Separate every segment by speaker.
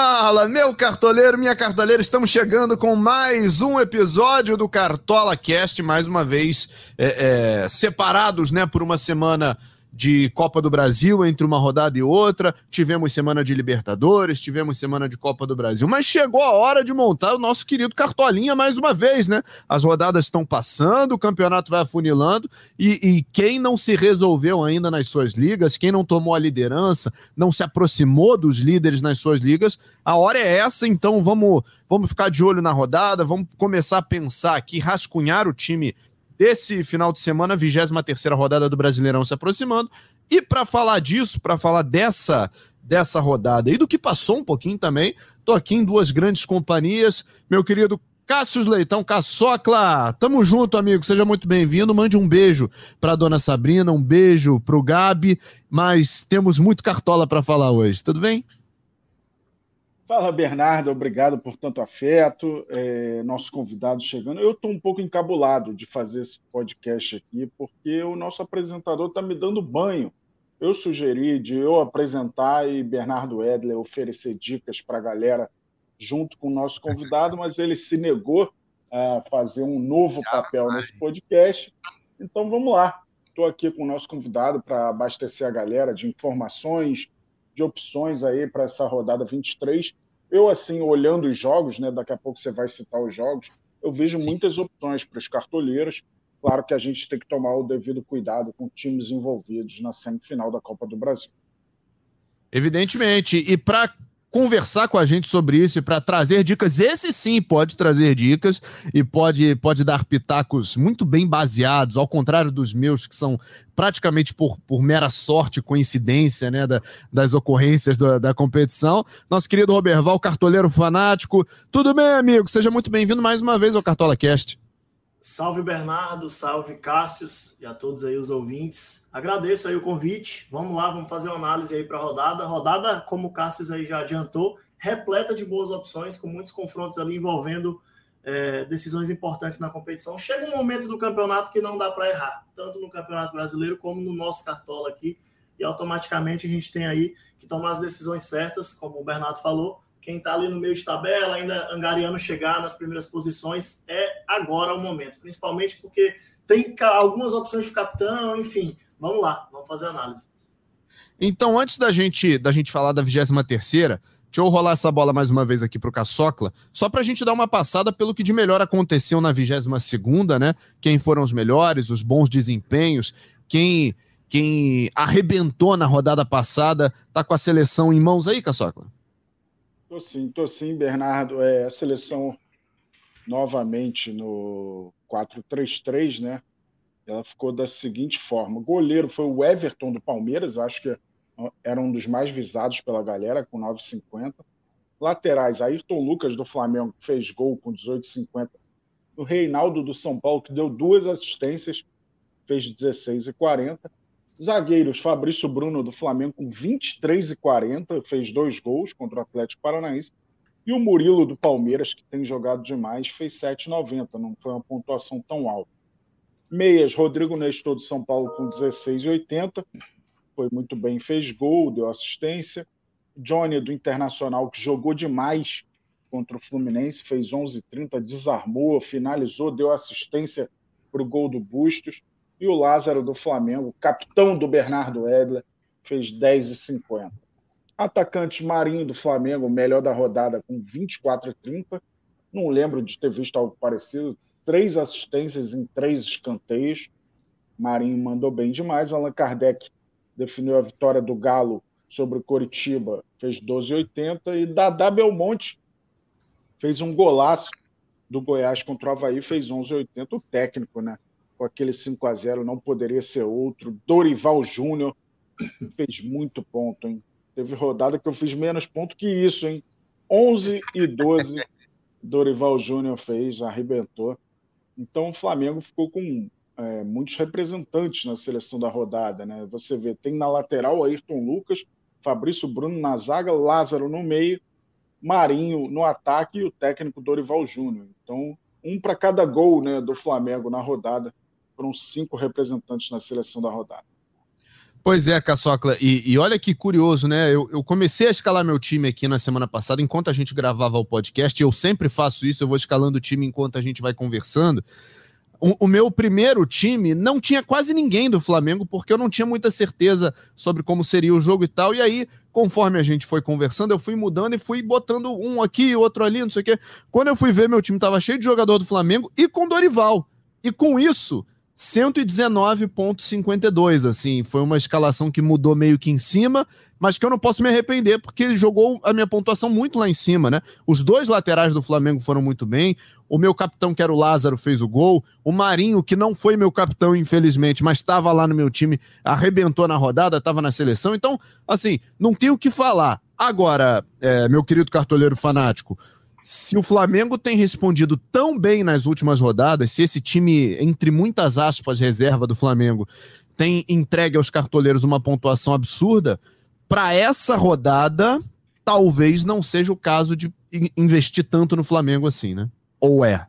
Speaker 1: Fala, meu cartoleiro, minha cartoleira, estamos chegando com mais um episódio do Cartola Cast, mais uma vez é, é, separados, né, por uma semana de Copa do Brasil entre uma rodada e outra, tivemos semana de Libertadores, tivemos semana de Copa do Brasil, mas chegou a hora de montar o nosso querido Cartolinha mais uma vez, né? As rodadas estão passando, o campeonato vai afunilando. E, e quem não se resolveu ainda nas suas ligas, quem não tomou a liderança, não se aproximou dos líderes nas suas ligas, a hora é essa, então vamos, vamos ficar de olho na rodada, vamos começar a pensar aqui, rascunhar o time desse final de semana, 23 rodada do Brasileirão se aproximando. E para falar disso, para falar dessa dessa rodada e do que passou um pouquinho também, tô aqui em duas grandes companhias, meu querido Cássio Leitão, Caçocla, tamo junto, amigo, seja muito bem-vindo, mande um beijo para dona Sabrina, um beijo pro Gabi, mas temos muito cartola para falar hoje, tudo bem?
Speaker 2: Fala, Bernardo, obrigado por tanto afeto. É, nosso convidado chegando. Eu estou um pouco encabulado de fazer esse podcast aqui, porque o nosso apresentador está me dando banho. Eu sugeri de eu apresentar e Bernardo Edler oferecer dicas para a galera junto com o nosso convidado, mas ele se negou a fazer um novo papel nesse podcast. Então vamos lá. Estou aqui com o nosso convidado para abastecer a galera de informações, de opções aí para essa rodada 23. Eu, assim, olhando os jogos, né, daqui a pouco você vai citar os jogos, eu vejo Sim. muitas opções para os cartoleiros. Claro que a gente tem que tomar o devido cuidado com times envolvidos na semifinal da Copa do Brasil.
Speaker 1: Evidentemente. E para conversar com a gente sobre isso e para trazer dicas. Esse sim pode trazer dicas e pode, pode dar pitacos muito bem baseados, ao contrário dos meus, que são praticamente por, por mera sorte, coincidência, né, da, das ocorrências da, da competição. Nosso querido Roberval, cartoleiro fanático. Tudo bem, amigo? Seja muito bem-vindo mais uma vez ao Cartola Cast.
Speaker 3: Salve Bernardo, salve Cássius e a todos aí os ouvintes. Agradeço aí o convite. Vamos lá, vamos fazer uma análise aí para a rodada. Rodada, como o Cássius aí já adiantou, repleta de boas opções, com muitos confrontos ali envolvendo é, decisões importantes na competição. Chega um momento do campeonato que não dá para errar, tanto no Campeonato Brasileiro como no nosso cartola aqui. E automaticamente a gente tem aí que tomar as decisões certas, como o Bernardo falou, quem está ali no meio de tabela, ainda angariando chegar nas primeiras posições, é agora o momento. Principalmente porque tem algumas opções de capitão, enfim. Vamos lá, vamos fazer a análise.
Speaker 1: Então, antes da gente, da gente falar da 23 terceira, Deixa eu rolar essa bola mais uma vez aqui para o Caçocla, só para a gente dar uma passada pelo que de melhor aconteceu na 22 segunda, né? Quem foram os melhores, os bons desempenhos, quem quem arrebentou na rodada passada, tá com a seleção em mãos aí, Caçocla?
Speaker 2: Tô sim, tô sim, Bernardo. É, a seleção novamente no 4-3-3, né? Ela ficou da seguinte forma: o goleiro foi o Everton do Palmeiras, acho que era um dos mais visados pela galera, com 9,50. Laterais, Ayrton Lucas do Flamengo fez gol com 18,50. O Reinaldo do São Paulo, que deu duas assistências, fez 16,40. Zagueiros, Fabrício Bruno do Flamengo com 23 e 40, fez dois gols contra o Atlético Paranaense. E o Murilo do Palmeiras, que tem jogado demais, fez 7,90, não foi uma pontuação tão alta. Meias, Rodrigo Nestor do São Paulo com 16,80, foi muito bem, fez gol, deu assistência. Johnny do Internacional, que jogou demais contra o Fluminense, fez 11,30, desarmou, finalizou, deu assistência para o gol do Bustos. E o Lázaro do Flamengo, capitão do Bernardo Edler, fez 10,50. Atacante Marinho do Flamengo, melhor da rodada, com 24,30. Não lembro de ter visto algo parecido. Três assistências em três escanteios. Marinho mandou bem demais. Allan Kardec definiu a vitória do Galo sobre o Coritiba, fez 12,80. E Dadá Belmonte fez um golaço do Goiás contra o Havaí, fez 11,80. O técnico, né? Com aquele 5 a 0 não poderia ser outro. Dorival Júnior fez muito ponto, hein? Teve rodada que eu fiz menos ponto que isso, hein? 11 e 12 Dorival Júnior fez, arrebentou. Então o Flamengo ficou com é, muitos representantes na seleção da rodada, né? Você vê, tem na lateral Ayrton Lucas, Fabrício Bruno na zaga, Lázaro no meio, Marinho no ataque e o técnico Dorival Júnior. Então, um para cada gol né, do Flamengo na rodada foram cinco representantes na seleção da rodada.
Speaker 1: Pois é, Caçocla, e, e, olha que curioso, né? Eu, eu, comecei a escalar meu time aqui na semana passada, enquanto a gente gravava o podcast, eu sempre faço isso, eu vou escalando o time enquanto a gente vai conversando. O, o, meu primeiro time não tinha quase ninguém do Flamengo, porque eu não tinha muita certeza sobre como seria o jogo e tal. E aí, conforme a gente foi conversando, eu fui mudando e fui botando um aqui, outro ali, não sei o quê. Quando eu fui ver, meu time estava cheio de jogador do Flamengo e com Dorival. E com isso, 119,52. Assim, foi uma escalação que mudou meio que em cima, mas que eu não posso me arrepender, porque ele jogou a minha pontuação muito lá em cima, né? Os dois laterais do Flamengo foram muito bem. O meu capitão, que era o Lázaro, fez o gol. O Marinho, que não foi meu capitão, infelizmente, mas estava lá no meu time, arrebentou na rodada, estava na seleção. Então, assim, não tenho o que falar. Agora, é, meu querido cartoleiro fanático, se o Flamengo tem respondido tão bem nas últimas rodadas, se esse time, entre muitas aspas, reserva do Flamengo, tem entregue aos cartoleiros uma pontuação absurda, para essa rodada, talvez não seja o caso de investir tanto no Flamengo assim, né? Ou é?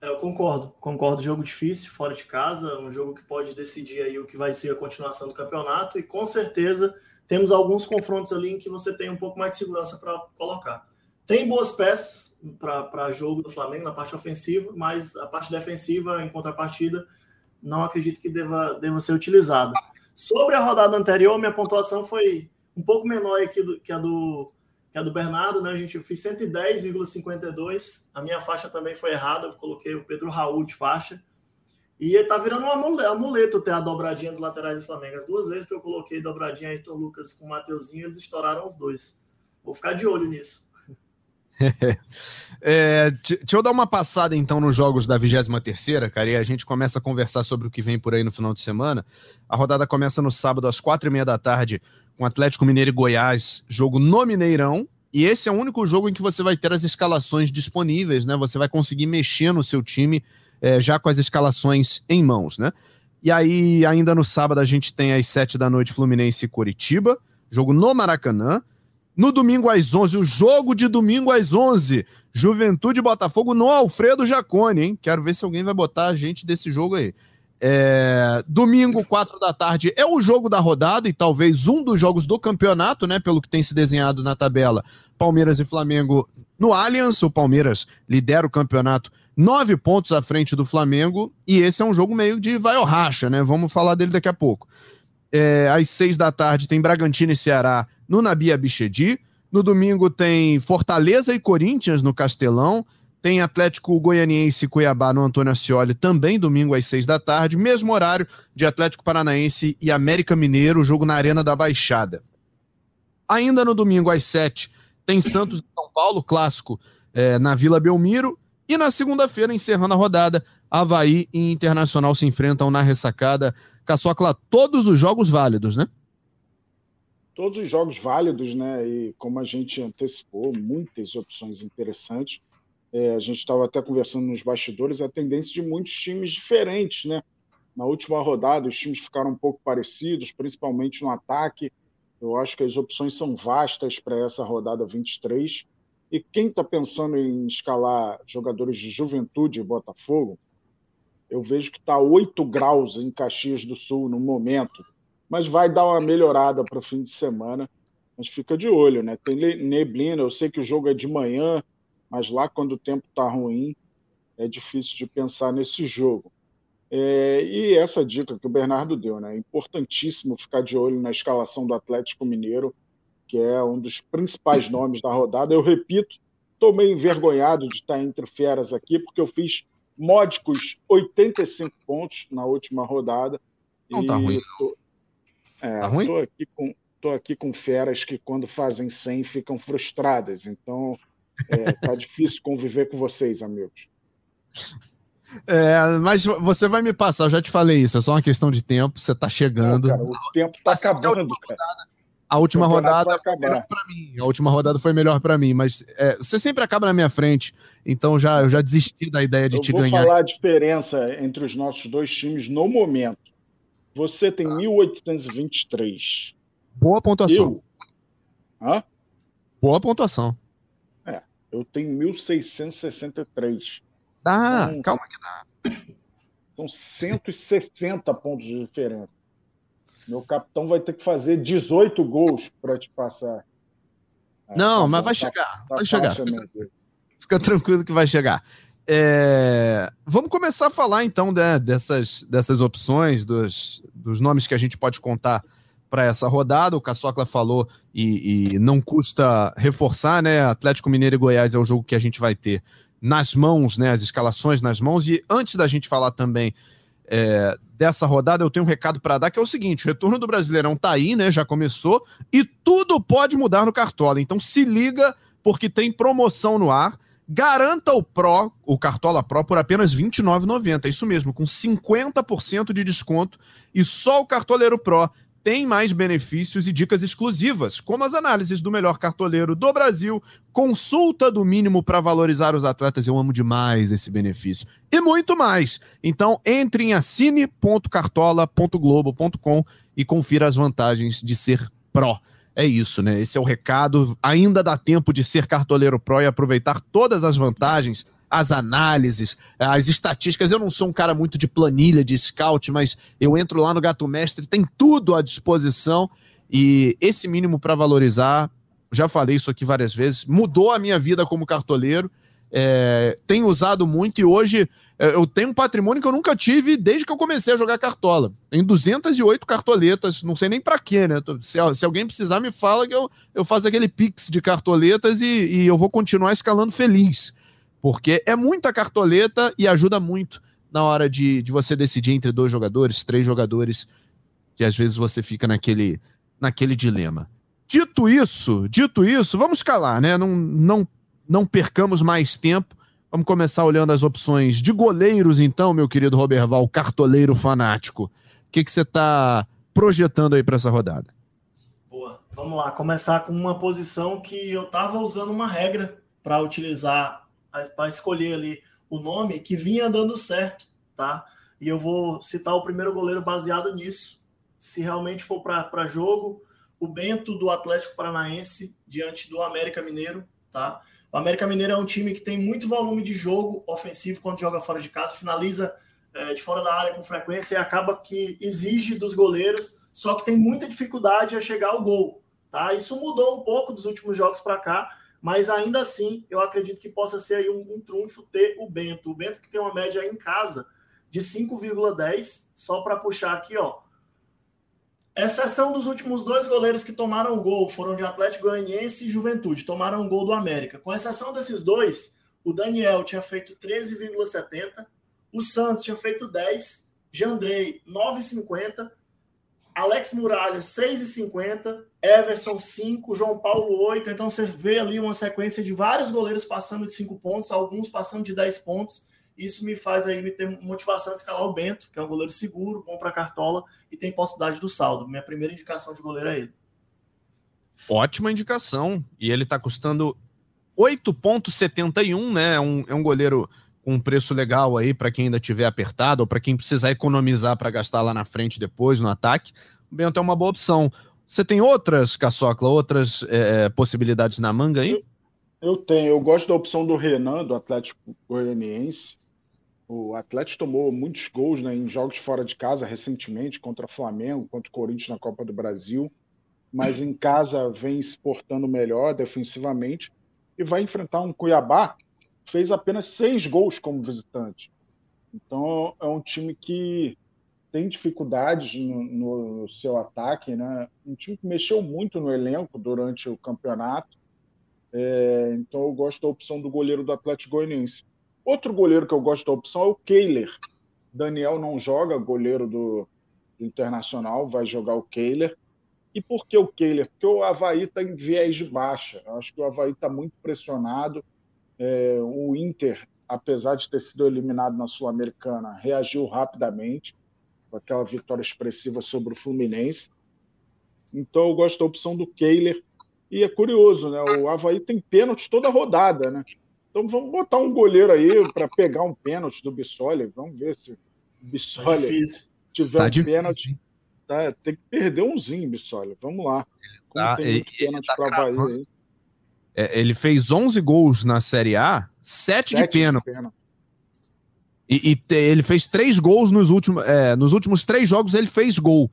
Speaker 3: é? Eu concordo, concordo. Jogo difícil, fora de casa, um jogo que pode decidir aí o que vai ser a continuação do campeonato, e com certeza temos alguns confrontos ali em que você tem um pouco mais de segurança para colocar. Tem boas peças para jogo do Flamengo na parte ofensiva, mas a parte defensiva, em contrapartida, não acredito que deva, deva ser utilizada. Sobre a rodada anterior, minha pontuação foi um pouco menor aqui do, que, a do, que a do Bernardo, né? A gente eu fiz 110,52. A minha faixa também foi errada, eu coloquei o Pedro Raul de faixa. E tá virando um amuleto ter a dobradinha dos laterais do Flamengo. As duas vezes que eu coloquei dobradinha Ayrton Lucas com o Mateuzinho, eles estouraram os dois. Vou ficar de olho nisso.
Speaker 1: é, deixa eu dar uma passada então nos jogos da 23, cara, e a gente começa a conversar sobre o que vem por aí no final de semana. A rodada começa no sábado às quatro e meia da tarde com Atlético Mineiro e Goiás, jogo no Mineirão. E esse é o único jogo em que você vai ter as escalações disponíveis, né? Você vai conseguir mexer no seu time é, já com as escalações em mãos, né? E aí, ainda no sábado, a gente tem às sete da noite Fluminense e Coritiba, jogo no Maracanã. No domingo às 11, o jogo de domingo às 11, Juventude Botafogo no Alfredo Jacone, hein? Quero ver se alguém vai botar a gente desse jogo aí. É, domingo, 4 da tarde, é o jogo da rodada e talvez um dos jogos do campeonato, né? Pelo que tem se desenhado na tabela. Palmeiras e Flamengo no Allianz. O Palmeiras lidera o campeonato nove pontos à frente do Flamengo. E esse é um jogo meio de vai ou racha, né? Vamos falar dele daqui a pouco. É, às seis da tarde tem Bragantino e Ceará no Nabi Abichedi. No domingo tem Fortaleza e Corinthians no Castelão. Tem Atlético Goianiense e Cuiabá no Antônio Ascioli, também domingo às seis da tarde. Mesmo horário de Atlético Paranaense e América Mineiro, jogo na Arena da Baixada. Ainda no domingo às sete, tem Santos e São Paulo, clássico é, na Vila Belmiro. E na segunda-feira, encerrando a rodada, Havaí e Internacional se enfrentam na ressacada. Caçocla, todos os jogos válidos, né?
Speaker 2: Todos os jogos válidos, né? E como a gente antecipou, muitas opções interessantes. É, a gente estava até conversando nos bastidores a tendência de muitos times diferentes, né? Na última rodada, os times ficaram um pouco parecidos, principalmente no ataque. Eu acho que as opções são vastas para essa rodada 23. E quem está pensando em escalar jogadores de juventude e Botafogo, eu vejo que está 8 graus em Caxias do Sul no momento mas vai dar uma melhorada para o fim de semana. Mas fica de olho, né? Tem neblina, eu sei que o jogo é de manhã, mas lá quando o tempo está ruim, é difícil de pensar nesse jogo. É, e essa dica que o Bernardo deu, né? É importantíssimo ficar de olho na escalação do Atlético Mineiro, que é um dos principais nomes da rodada. Eu repito, estou meio envergonhado de estar entre feras aqui, porque eu fiz módicos 85 pontos na última rodada.
Speaker 1: Não tá ruim. Tô,
Speaker 2: é, tá ruim? Tô aqui, com, tô aqui com feras que, quando fazem 100, ficam frustradas. Então, é, tá difícil conviver com vocês, amigos.
Speaker 1: É, mas você vai me passar, eu já te falei isso, é só uma questão de tempo, você tá chegando. Não, cara,
Speaker 2: o tempo tá acabando, cara.
Speaker 1: A última rodada foi melhor para mim. A última rodada foi melhor para mim, mas é, você sempre acaba na minha frente, então já eu já desisti da ideia de
Speaker 2: eu
Speaker 1: te ganhar.
Speaker 2: Vou falar a diferença entre os nossos dois times no momento. Você tem 1823.
Speaker 1: Boa pontuação.
Speaker 2: Eu... Hã?
Speaker 1: Boa pontuação.
Speaker 2: É, eu tenho 1663.
Speaker 1: Ah, calma que dá.
Speaker 2: São 160 pontos de diferença. Meu capitão vai ter que fazer 18 gols para te passar.
Speaker 1: Não, tá, mas vai tá, chegar. Tá vai chegar. Fica, fica, tranquilo que vai chegar. É, vamos começar a falar então né, dessas, dessas opções, dos, dos nomes que a gente pode contar para essa rodada. O Caçocla falou e, e, não custa reforçar, né? Atlético Mineiro e Goiás é o jogo que a gente vai ter nas mãos, né? As escalações nas mãos. E antes da gente falar também é, dessa rodada, eu tenho um recado para dar que é o seguinte: o retorno do Brasileirão tá aí, né? Já começou e tudo pode mudar no Cartola. Então se liga porque tem promoção no ar. Garanta o Pro, o Cartola Pro, por apenas R$ 29,90. Isso mesmo, com 50% de desconto. E só o Cartoleiro Pro tem mais benefícios e dicas exclusivas, como as análises do melhor cartoleiro do Brasil, consulta do mínimo para valorizar os atletas. Eu amo demais esse benefício. E muito mais. Então, entre em assine.cartola.globo.com e confira as vantagens de ser pró. É isso, né? Esse é o recado. Ainda dá tempo de ser cartoleiro pró e aproveitar todas as vantagens as análises, as estatísticas. Eu não sou um cara muito de planilha, de scout, mas eu entro lá no Gato Mestre, tem tudo à disposição e esse mínimo para valorizar, já falei isso aqui várias vezes, mudou a minha vida como cartoleiro. É, tenho usado muito e hoje eu tenho um patrimônio que eu nunca tive desde que eu comecei a jogar cartola. Tem 208 cartoletas, não sei nem para quê, né? Se, se, alguém precisar, me fala que eu, eu faço aquele pix de cartoletas e, e eu vou continuar escalando feliz porque é muita cartoleta e ajuda muito na hora de, de você decidir entre dois jogadores, três jogadores, que às vezes você fica naquele, naquele dilema. Dito isso, dito isso, vamos calar, né? Não, não, não percamos mais tempo. Vamos começar olhando as opções de goleiros, então, meu querido Roberval, cartoleiro fanático. O que, você está projetando aí para essa rodada?
Speaker 3: Boa, vamos lá. Começar com uma posição que eu estava usando uma regra para utilizar para escolher ali o nome que vinha dando certo, tá? E eu vou citar o primeiro goleiro baseado nisso. Se realmente for para jogo, o Bento do Atlético Paranaense diante do América Mineiro, tá? O América Mineiro é um time que tem muito volume de jogo ofensivo quando joga fora de casa, finaliza é, de fora da área com frequência e acaba que exige dos goleiros, só que tem muita dificuldade a chegar ao gol, tá? Isso mudou um pouco dos últimos jogos para cá, mas ainda assim eu acredito que possa ser aí um, um trunfo ter o Bento. O Bento que tem uma média em casa de 5,10, só para puxar aqui, ó. Exceção dos últimos dois goleiros que tomaram gol, foram de Atlético Goianiense e Juventude, tomaram gol do América. Com exceção desses dois, o Daniel tinha feito 13,70, o Santos tinha feito 10, Jandrei 9,50 Alex Muralha, 6,50, Everson, 5, João Paulo, 8. Então você vê ali uma sequência de vários goleiros passando de 5 pontos, alguns passando de 10 pontos. Isso me faz aí me ter motivação de escalar o Bento, que é um goleiro seguro, bom para cartola e tem possibilidade do saldo. Minha primeira indicação de goleiro é ele.
Speaker 1: Ótima indicação. E ele está custando 8,71, né? É um, é um goleiro com um preço legal aí para quem ainda tiver apertado ou para quem precisar economizar para gastar lá na frente depois no ataque. O Bento é uma boa opção. Você tem outras, Caçocla, outras é, é, possibilidades na manga aí?
Speaker 2: Eu, eu, tenho. Eu gosto da opção do Renan, do Atlético Goianiense. O Atlético tomou muitos gols né, em jogos fora de casa recentemente, contra o Flamengo, contra o Corinthians na Copa do Brasil. Mas em casa vem se portando melhor defensivamente e vai enfrentar um Cuiabá fez apenas seis gols como visitante. Então é um time que tem dificuldades no, no, seu ataque, né? Um time que mexeu muito no elenco durante o campeonato. É, então eu gosto da opção do goleiro do Atlético Goianiense. Outro goleiro que eu gosto da opção é o Kehler. Daniel não joga, goleiro do, Internacional, vai jogar o Kehler. E por que o Kehler? Porque o Havaí está em viés de baixa. Eu acho que o Havaí está muito pressionado é, o Inter, apesar de ter sido eliminado na Sul-Americana, reagiu rapidamente com aquela vitória expressiva sobre o Fluminense. Então eu gosto da opção do Kehler. E é curioso, né? O Havaí tem pênalti toda rodada, né? Então vamos botar um goleiro aí para pegar um pênalti do Bissoli. Vamos ver se o Bissoli tá tiver tá um difícil, pênalti. Tá, tem que perder umzinho, Bissoli. Vamos lá.
Speaker 1: Como tá, tem pênalti tá para Havaí aí. É, ele fez 11 gols na Série A, 7, 7 de pênalti. E, e te, ele fez três gols nos últimos, é, nos últimos três jogos, ele fez gol.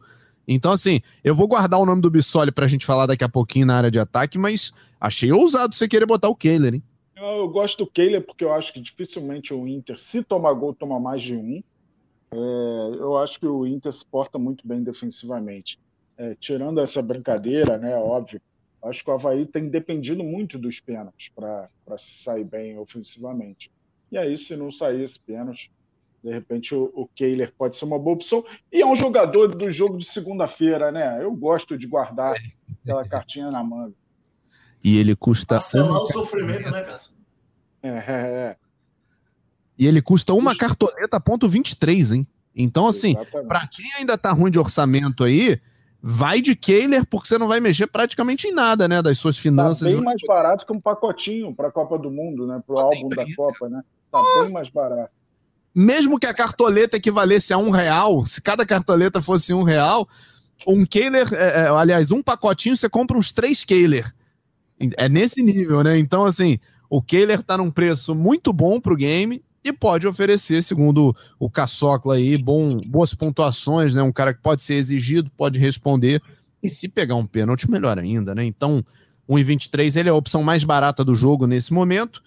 Speaker 1: Então, assim, eu vou guardar o nome do Bissoli pra gente falar daqui a pouquinho na área de ataque, mas achei ousado você querer botar o Kehler, hein?
Speaker 2: Eu gosto do Kehler porque eu acho que dificilmente o Inter, se tomar gol, toma mais de um. É, eu acho que o Inter se porta muito bem defensivamente. É, tirando essa brincadeira, né, óbvio, acho que o Havaí tem dependido muito dos pênaltis para sair bem ofensivamente. E aí, se não sair esse pênalti, de repente o, o Kehler pode ser uma boa opção. E é um jogador do jogo de segunda-feira, né? Eu gosto de guardar aquela cartinha na manga.
Speaker 1: E ele custa.
Speaker 3: Parcelar o sofrimento, né, Cássio?
Speaker 2: É, é, é.
Speaker 1: E ele custa uma cartoleta ponto 23, hein? Então, assim, para quem ainda tá ruim de orçamento aí, vai de Kehler, porque você não vai mexer praticamente em nada, né? Das suas finanças.
Speaker 2: Tá bem mais barato que um pacotinho para a Copa do Mundo, né? Para o álbum da Copa, né? Tá bem mais barato.
Speaker 1: Mesmo que a cartoleta equivalesse a um real, se cada cartoleta fosse um real, um Kehler, é, é, aliás, um pacotinho, você compra uns três Kehler. É nesse nível, né? Então, assim, o Kehler tá num preço muito bom pro game e pode oferecer, segundo o Caçocla aí, bom, boas pontuações, né? Um cara que pode ser exigido, pode responder. E se pegar um pênalti, melhor ainda, né? Então, 1,23 ele é a opção mais barata do jogo nesse momento.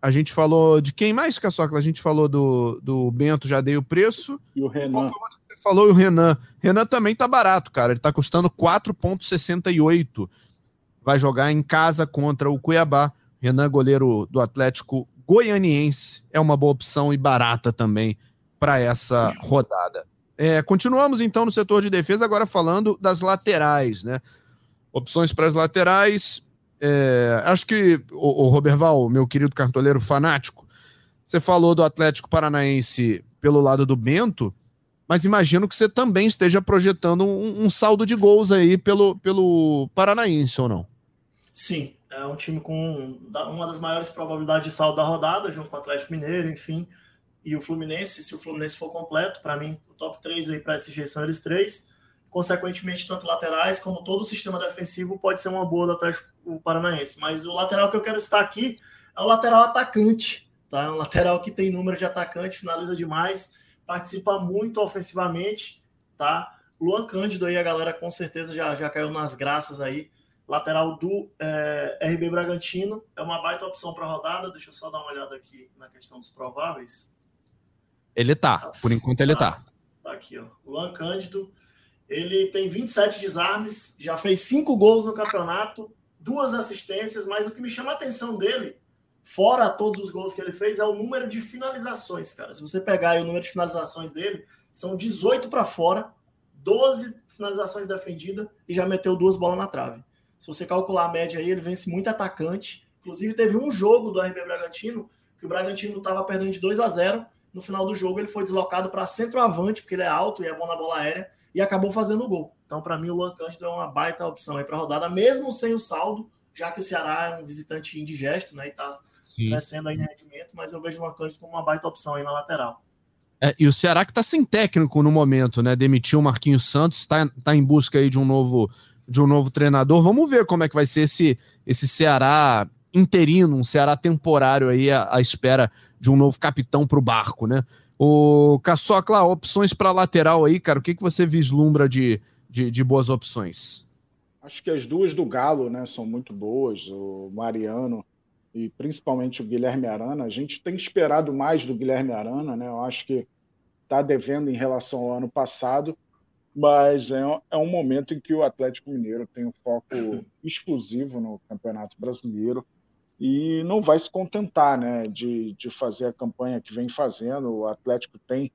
Speaker 1: A gente falou de quem mais, Caçocla? A gente falou do, do Bento, já dei o preço.
Speaker 2: E o Renan.
Speaker 1: Você falou e o Renan. Renan também tá barato, cara. Ele tá custando 4,68. Vai jogar em casa contra o Cuiabá. Renan, goleiro do Atlético Goianiense, é uma boa opção e barata também para essa rodada. É, continuamos então no setor de defesa, agora falando das laterais, né? Opções para as laterais. É, acho que, o, o Roberval, meu querido cartoleiro fanático, você falou do Atlético Paranaense pelo lado do Bento, mas imagino que você também esteja projetando um, um saldo de gols aí pelo, pelo Paranaense, ou não?
Speaker 3: Sim, é um time com uma das maiores probabilidades de saldo da rodada, junto com o Atlético Mineiro, enfim, e o Fluminense, se o Fluminense for completo, para mim, o top 3 aí para SG são eles três. Consequentemente, tanto laterais como todo o sistema defensivo pode ser uma boa do Atlético Paranaense. Mas o lateral que eu quero estar aqui é o lateral atacante, tá? É um lateral que tem número de atacante, finaliza demais, participa muito ofensivamente, tá? Luan Cândido aí, a galera com certeza já, já caiu nas graças aí lateral do é, RB Bragantino. É uma baita opção para rodada. Deixa eu só dar uma olhada aqui na questão dos prováveis.
Speaker 1: Ele tá, por enquanto ele tá.
Speaker 3: Tá aqui, ó. Luan Cândido. Ele tem 27 desarmes, já fez 5 gols no campeonato, duas assistências, mas o que me chama a atenção dele, fora todos os gols que ele fez, é o número de finalizações, cara. Se você pegar o número de finalizações dele, são 18 para fora, 12 finalizações defendidas e já meteu duas bolas na trave. Se você calcular a média aí, ele vence muito atacante. Inclusive, teve um jogo do RB Bragantino que o Bragantino estava perdendo de 2 a 0. No final do jogo, ele foi deslocado para centroavante, porque ele é alto e é bom na bola aérea, e acabou fazendo o gol. Então, para mim, o Luan Cândido é uma baita opção aí para a rodada, mesmo sem o saldo, já que o Ceará é um visitante indigesto, né? E está crescendo aí em rendimento, mas eu vejo o Luan Cândido como uma baita opção aí na lateral.
Speaker 1: É, e o Ceará que está sem técnico no momento, né? Demitiu o Marquinhos Santos, está tá em busca aí de um novo de um novo treinador. Vamos ver como é que vai ser esse, esse Ceará interino, um Ceará temporário aí à, à espera de um novo capitão para o barco, né? O Caçocla, opções para lateral aí, cara, o que, que você vislumbra de, de, de, boas opções?
Speaker 2: Acho que as duas do Galo, né, são muito boas, o Mariano e principalmente o Guilherme Arana. A gente tem esperado mais do Guilherme Arana, né? Eu acho que está devendo em relação ao ano passado, mas é, é um momento em que o Atlético Mineiro tem um foco exclusivo no Campeonato Brasileiro e não vai se contentar né, de, de fazer a campanha que vem fazendo. O Atlético tem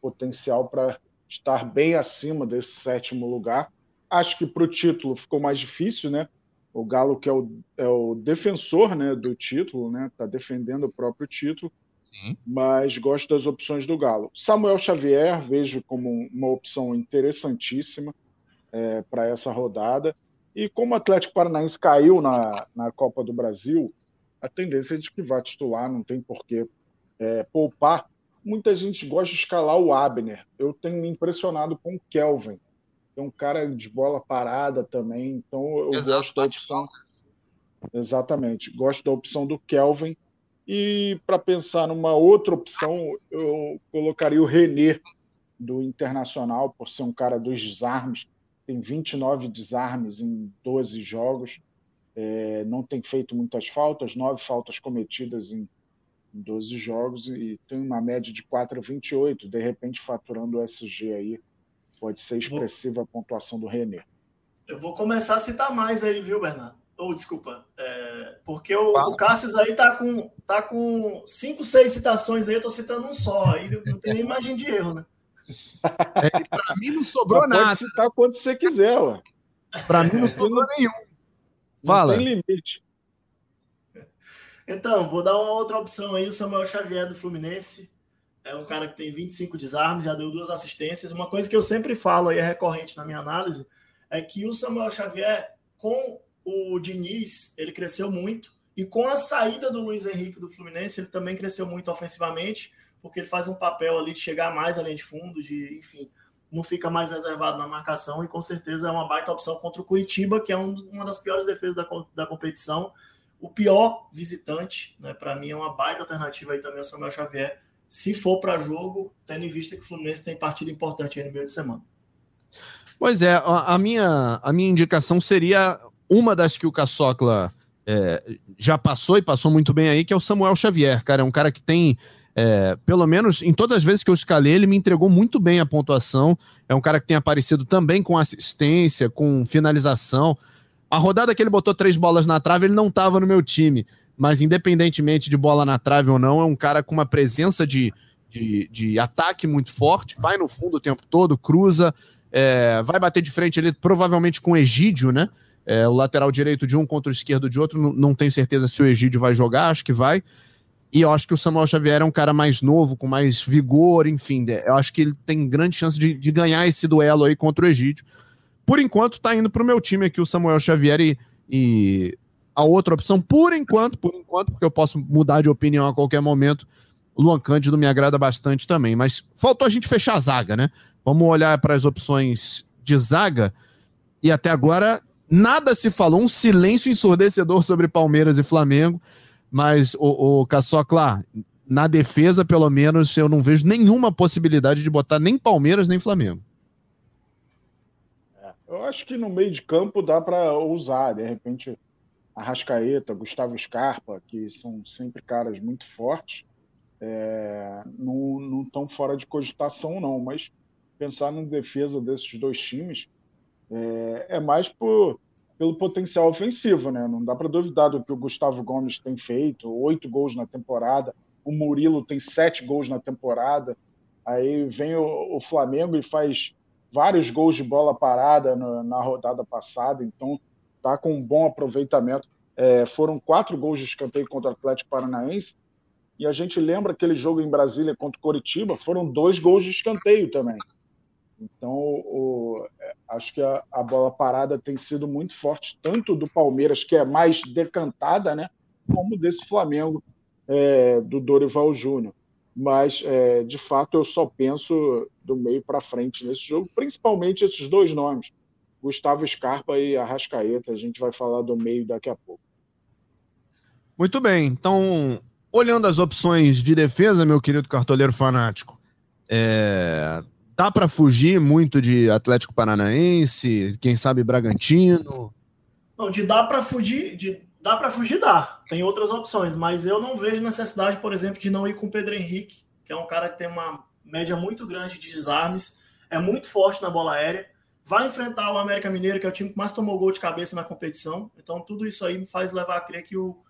Speaker 2: potencial para estar bem acima desse sétimo lugar. Acho que para o título ficou mais difícil, né? O Galo, que é o, é o defensor né, do título, né? Está defendendo o próprio título mas gosto das opções do Galo. Samuel Xavier vejo como uma opção interessantíssima é, para essa rodada. E como o Atlético Paranaense caiu na, na Copa do Brasil, a tendência é de que vá titular, não tem porquê é, poupar. Muita gente gosta de escalar o Abner. Eu tenho me impressionado com o Kelvin. É um cara de bola parada também, então eu Exato, gosto da opção. Exatamente, gosto da opção do Kelvin e para pensar numa outra opção, eu colocaria o René do Internacional, por ser um cara dos desarmes. tem 29 desarmes em 12 jogos, é, não tem feito muitas faltas, nove faltas cometidas em, em 12 jogos e tem uma média de 4,28. De repente, faturando o SG aí, pode ser expressiva a pontuação do René.
Speaker 3: Eu vou começar a citar mais aí, viu, Bernardo? Ou, oh, desculpa, é, porque o, o Cassius aí tá com, tá com cinco, seis citações aí, eu tô citando um só, aí não tem nem margem de erro, né?
Speaker 1: É, para mim não sobrou Mas nada. Pode
Speaker 2: citar quanto você quiser, ué.
Speaker 1: Para mim não sobrou nenhum. Fala. Não tem limite.
Speaker 3: Então, vou dar uma outra opção aí, o Samuel Xavier do Fluminense. É um cara que tem 25 desarmes, já deu duas assistências. Uma coisa que eu sempre falo aí, é recorrente na minha análise, é que o Samuel Xavier, com o Diniz, ele cresceu muito. E com a saída do Luiz Henrique do Fluminense, ele também cresceu muito ofensivamente porque ele faz um papel ali de chegar mais além de fundo, de, enfim, não fica mais reservado na marcação e com certeza é uma baita opção contra o Curitiba, que é um, uma das piores defesas da, da competição. O pior visitante, né, para mim, é uma baita alternativa aí também ao Samuel Xavier, se for para jogo, tendo em vista que o Fluminense tem partida importante aí no meio de semana.
Speaker 1: Pois é, a minha, a minha indicação seria uma das que o Caçocla é, já passou e passou muito bem aí, que é o Samuel Xavier, cara. É um cara que tem é, pelo menos em todas as vezes que eu escalei, ele me entregou muito bem a pontuação. É um cara que tem aparecido também com assistência, com finalização. A rodada que ele botou três bolas na trave, ele não estava no meu time. Mas independentemente de bola na trave ou não, é um cara com uma presença de, de, de ataque muito forte. Vai no fundo o tempo todo, cruza, é, vai bater de frente ele provavelmente com Egídio, né? É, o lateral direito de um contra o esquerdo de outro. Não, não tenho certeza se o Egídio vai jogar, acho que vai. E eu acho que o Samuel Xavier é um cara mais novo, com mais vigor, enfim. Eu acho que ele tem grande chance de, de ganhar esse duelo aí contra o Egídio. Por enquanto, tá indo pro meu time aqui o Samuel Xavier e, e a outra opção, por enquanto, por enquanto, porque eu posso mudar de opinião a qualquer momento. O Luan Cândido me agrada bastante também. Mas faltou a gente fechar a zaga, né? Vamos olhar para as opções de zaga. E até agora, nada se falou, um silêncio ensurdecedor sobre Palmeiras e Flamengo. Mas, o, o Caçocla, na defesa, pelo menos, eu não vejo nenhuma possibilidade de botar nem Palmeiras nem Flamengo.
Speaker 2: É, eu acho que no meio de campo dá para usar, de repente, Arrascaeta, Gustavo Scarpa, que são sempre caras muito fortes, é, não estão fora de cogitação, não. Mas pensar na defesa desses dois times é, é mais por pelo potencial ofensivo, né? Não dá para duvidar do que o Gustavo Gomes tem feito, oito gols na temporada, o Murilo tem sete gols na temporada, aí vem o, o Flamengo e faz vários gols de bola parada na, na rodada passada, então tá com um bom aproveitamento. É, foram quatro gols de escanteio contra o Atlético Paranaense, e a gente lembra aquele jogo em Brasília contra o Coritiba, foram dois gols de escanteio também. Então, o, é, acho que a, a, bola parada tem sido muito forte, tanto do Palmeiras, que é mais decantada, né, como desse Flamengo é, do Dorival Júnior. Mas, é, de fato, eu só penso do meio para frente nesse jogo, principalmente esses dois nomes, Gustavo Scarpa e Arrascaeta. A gente vai falar do meio daqui a pouco.
Speaker 1: Muito bem. Então, olhando as opções de defesa, meu querido cartoleiro fanático, é, Dá para fugir muito de Atlético Paranaense, quem sabe Bragantino?
Speaker 3: Não, de dá para fugir, de dá para fugir dá. Tem outras opções, mas eu não vejo necessidade, por exemplo, de não ir com o Pedro Henrique, que é um cara que tem uma média muito grande de desarmes, é muito forte na bola aérea, vai enfrentar o América Mineiro, que é o time que mais tomou gol de cabeça na competição. Então tudo isso aí me faz levar a crer que o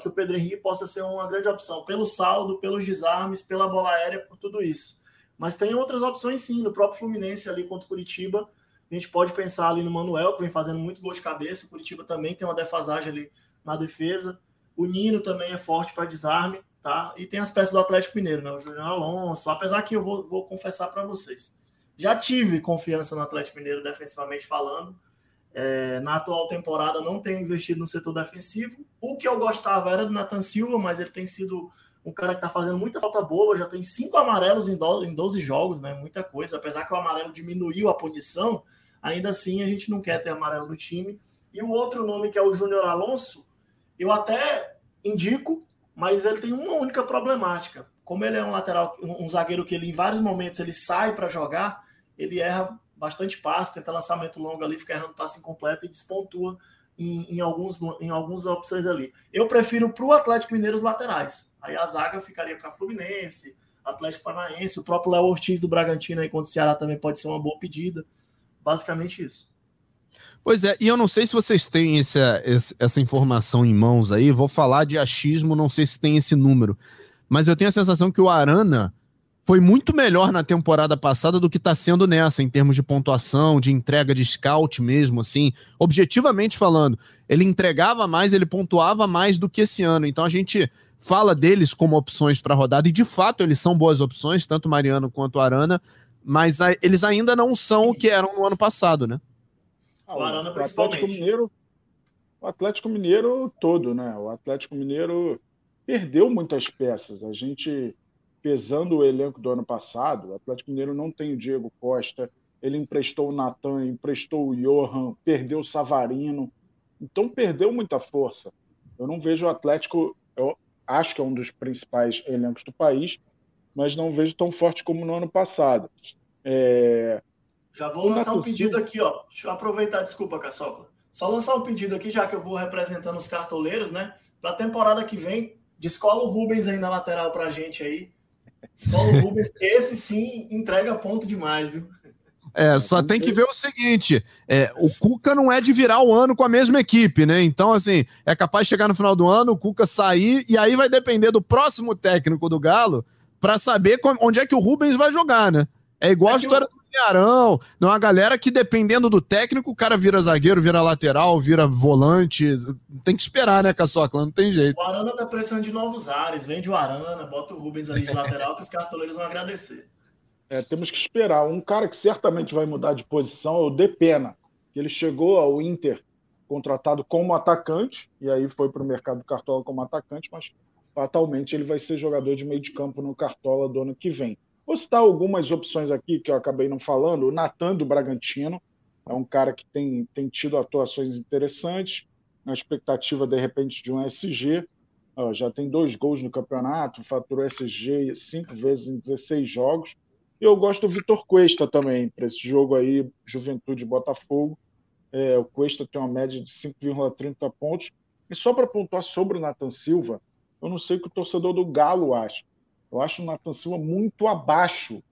Speaker 3: que o Pedro Henrique possa ser uma grande opção pelo saldo, pelos desarmes, pela bola aérea, por tudo isso. Mas tem outras opções sim, no próprio Fluminense ali contra o Curitiba. A gente pode pensar ali no Manuel, que vem fazendo muito gol de cabeça. O Curitiba também tem uma defasagem ali na defesa. O Nino também é forte para desarme, tá? E tem as peças do Atlético Mineiro, né? O Juliano Alonso. Apesar que eu vou, vou confessar para vocês. Já tive confiança no Atlético Mineiro defensivamente falando. É, na atual temporada não tenho investido no setor defensivo. O que eu gostava era do Nathan Silva, mas ele tem sido um cara que tá fazendo muita falta boa, já tem cinco amarelos em 12 jogos, né? Muita coisa. Apesar que o amarelo diminuiu a punição, ainda assim a gente não quer ter amarelo no time. E o outro nome, que é o Júnior Alonso, eu até indico, mas ele tem uma única problemática. Como ele é um lateral, um zagueiro que ele em vários momentos ele sai para jogar, ele erra bastante passe, tenta lançamento longo ali, fica errando passe incompleto e despontua em, em, alguns, em algumas opções ali. Eu prefiro para o Atlético Mineiro os laterais. Aí a zaga ficaria para Fluminense, Atlético Paranaense, o próprio Léo Ortiz do Bragantino aí contra o Ceará também pode ser uma boa pedida. Basicamente isso.
Speaker 1: Pois é, e eu não sei se vocês têm esse, essa informação em mãos aí, vou falar de achismo, não sei se tem esse número, mas eu tenho a sensação que o Arana foi muito melhor na temporada passada do que está sendo nessa, em termos de pontuação, de entrega de scout mesmo, assim, objetivamente falando. Ele entregava mais, ele pontuava mais do que esse ano. Então a gente fala deles como opções para a rodada, e de fato eles são boas opções, tanto Mariano quanto Arana, mas a, eles ainda não são o que eram no ano passado, né?
Speaker 2: Ah, o Arana principalmente. Atlético Mineiro, o Atlético Mineiro todo, né? O Atlético Mineiro perdeu muitas peças. A gente pesando o elenco do ano passado, o Atlético Mineiro não tem o Diego Costa, ele emprestou o Natan, emprestou o Johan, perdeu o Savarino, então perdeu muita força. Eu não vejo o Atlético, eu acho que é um dos principais elencos do país, mas não vejo tão forte como no ano passado. É...
Speaker 3: Já vou lançar um pedido aqui, ó. Deixa eu aproveitar, desculpa, Caçoca. Só lançar um pedido aqui, já que eu vou representando os cartoleiros, né? Para a temporada que vem, descola o Rubens aí na lateral para a gente aí. Solo Rubens, esse sim entrega ponto demais, viu?
Speaker 1: É, só tem que ver o seguinte: é, o Cuca não é de virar o ano com a mesma equipe, né? Então, assim, é capaz de chegar no final do ano, o Cuca sair, e aí vai depender do próximo técnico do Galo para saber onde é que o Rubens vai jogar, né? É igual é a história do Arão, não a galera que dependendo do técnico, o cara vira zagueiro, vira lateral, vira volante. Tem que esperar, né, Caçocla? Não tem jeito.
Speaker 3: O Arana tá precisando de novos ares. Vende o Arana, bota o Rubens ali de lateral, que os cartoleiros vão agradecer.
Speaker 2: É, temos que esperar. Um cara que certamente vai mudar de posição é o Depena. Ele chegou ao Inter contratado como atacante, e aí foi para o mercado do Cartola como atacante, mas fatalmente ele vai ser jogador de meio de campo no Cartola do ano que vem. Vou citar algumas opções aqui que eu acabei não falando. O Natan do Bragantino é um cara que tem, tem tido atuações interessantes, na expectativa, de repente, de um SG. já tem dois gols no campeonato, faturou SG cinco vezes em 16 jogos. E eu gosto do Vitor Cuesta também, para esse jogo aí, Juventude Botafogo. É, o Cuesta tem uma média de 5,30 pontos. E só para pontuar sobre o Nathan Silva, eu não sei o que o torcedor do Galo acha. Eu acho o Nathan Silva muito abaixo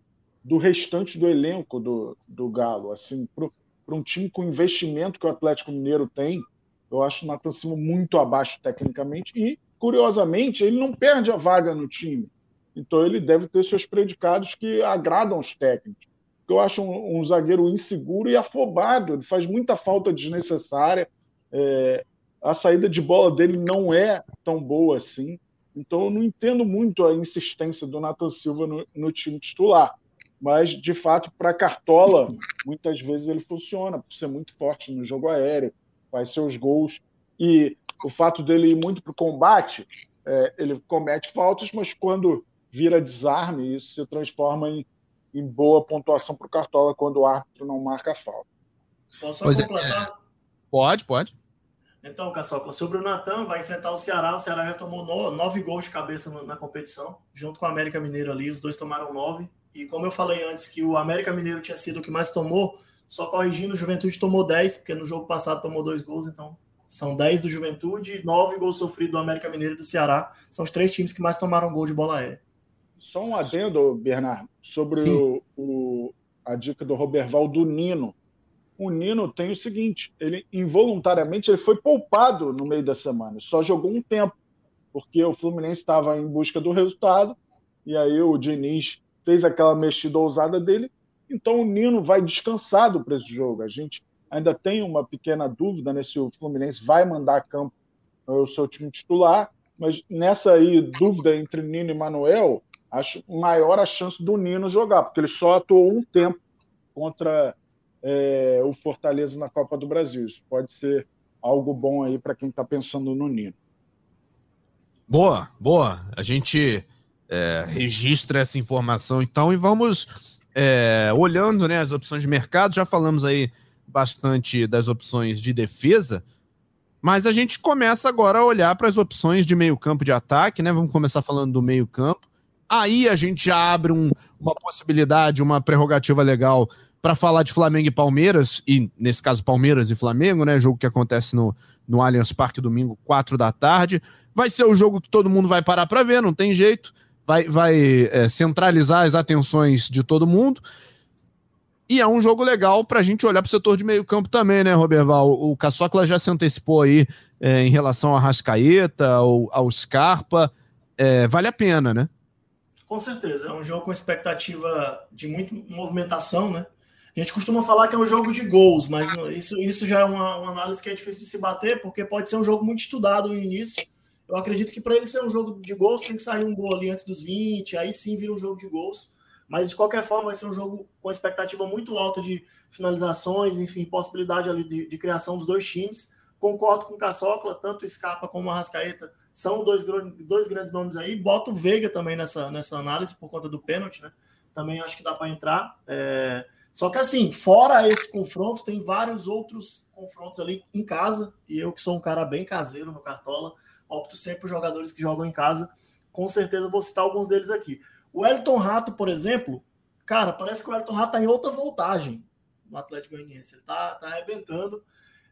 Speaker 2: do restante do elenco do, do Galo. Assim, para um time com investimento que o Atlético Mineiro tem, eu acho o Nathan Silva muito abaixo tecnicamente e, curiosamente, ele não perde a vaga no time. Então ele deve ter seus predicados que agradam os técnicos. Eu acho um, um zagueiro inseguro e afobado, ele faz muita falta desnecessária. É, a saída de bola dele não é tão boa assim. Então eu não entendo muito a insistência do Nathan Silva no, no time titular. Mas, de fato, para Cartola, muitas vezes ele funciona, por ser muito forte no jogo aéreo, faz seus gols. E o fato dele ir muito para o combate, é, ele comete faltas, mas quando vira desarme, isso se transforma em, em boa pontuação para o Cartola quando o árbitro não marca a falta.
Speaker 3: Posso pois é, completar? É.
Speaker 1: Pode, pode.
Speaker 3: Então, Caçocla, sobre o Natan, vai enfrentar o Ceará. O Ceará já tomou nove gols de cabeça na competição, junto com o América Mineiro ali. Os dois tomaram nove. E como eu falei antes que o América Mineiro tinha sido o que mais tomou, só corrigindo, o Juventude tomou dez, porque no jogo passado tomou dois gols. Então, são dez do Juventude, nove gols sofridos do América Mineiro e do Ceará. São os três times que mais tomaram gol de bola aérea.
Speaker 2: Só um adendo, Bernardo, sobre o, o, a dica do Roberval do Nino o Nino tem o seguinte: ele involuntariamente ele foi poupado no meio da semana, só jogou um tempo, porque o Fluminense estava em busca do resultado, e aí o Diniz fez aquela mexida ousada dele. Então o Nino vai descansado para esse jogo. A gente ainda tem uma pequena dúvida né, se o Fluminense vai mandar a campo o seu time titular, mas nessa aí dúvida entre Nino e Manuel, acho maior a chance do Nino jogar, porque ele só atuou um tempo contra é, o Fortaleza na Copa do Brasil. Isso pode ser algo bom aí para quem está pensando no Nino.
Speaker 1: Boa, boa. A gente é, registra essa informação então e vamos é, olhando né, as opções de mercado. Já falamos aí bastante das opções de defesa, mas a gente começa agora a olhar para as opções de meio campo de ataque, né? Vamos começar falando do meio campo. Aí a gente abre um, uma possibilidade, uma prerrogativa legal para falar de Flamengo e Palmeiras, e nesse caso Palmeiras e Flamengo, né? Jogo que acontece no, no Allianz Parque domingo, 4 da tarde. Vai ser o jogo que todo mundo vai parar para ver, não tem jeito. Vai, vai é, centralizar as atenções de todo mundo. E é um jogo legal para a gente olhar para o setor de meio campo também, né, Roberval? O, Caçocla já se antecipou aí é, em relação a Rascaeta, ao, ao Scarpa. É, vale a pena, né?
Speaker 3: Com certeza. É um jogo com expectativa de muita movimentação, né? A gente costuma falar que é um jogo de gols, mas isso, isso já é uma, uma, análise que é difícil de se bater, porque pode ser um jogo muito estudado no início. Eu acredito que para ele ser um jogo de gols, tem que sair um gol ali antes dos 20, aí sim vira um jogo de gols. Mas de qualquer forma, vai ser um jogo com expectativa muito alta de finalizações, enfim, possibilidade ali de, de criação dos dois times. Concordo com o Caçocla, tanto o Scarpa como o Arrascaeta são dois, dois grandes nomes aí. Boto o Veiga também nessa, nessa análise por conta do pênalti, né? Também acho que dá para entrar. É... Só que assim, fora esse confronto, tem vários outros confrontos ali em casa, e eu que sou um cara bem caseiro no Cartola, opto sempre por jogadores que jogam em casa. Com certeza vou citar alguns deles aqui. O Elton Rato, por exemplo, cara, parece que o Elton Rato tá em outra voltagem no Atlético Goianiense. Ele tá, tá arrebentando.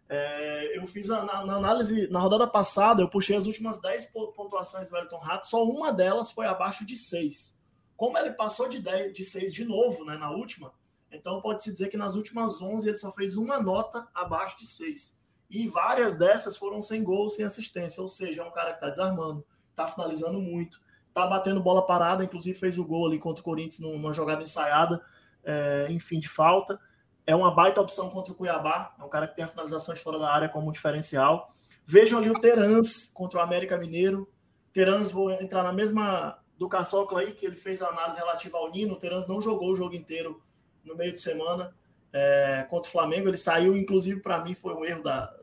Speaker 3: É, eu fiz a, na, na, análise, na rodada passada, eu puxei as últimas 10 pontuações do Elton Rato, só uma delas foi abaixo de 6. Como ele passou de 10, de 6 de novo, né, na última, então pode-se dizer que nas últimas 11 ele só fez uma nota abaixo de 6. E várias dessas foram sem gol, sem assistência. Ou seja, é um cara que está desarmando, está finalizando muito, está batendo bola parada, inclusive fez o gol ali contra o Corinthians numa jogada ensaiada, é, enfim, de falta. É uma baita opção contra o Cuiabá. É um cara que tem a finalização de fora da área como diferencial. Vejam ali o Terans contra o América Mineiro. Terans, vou entrar na mesma do Caçocla aí, que ele fez a análise relativa ao Nino. O Terans não jogou o jogo inteiro no meio de semana é, contra o Flamengo. Ele saiu, inclusive, para mim, foi um erro da,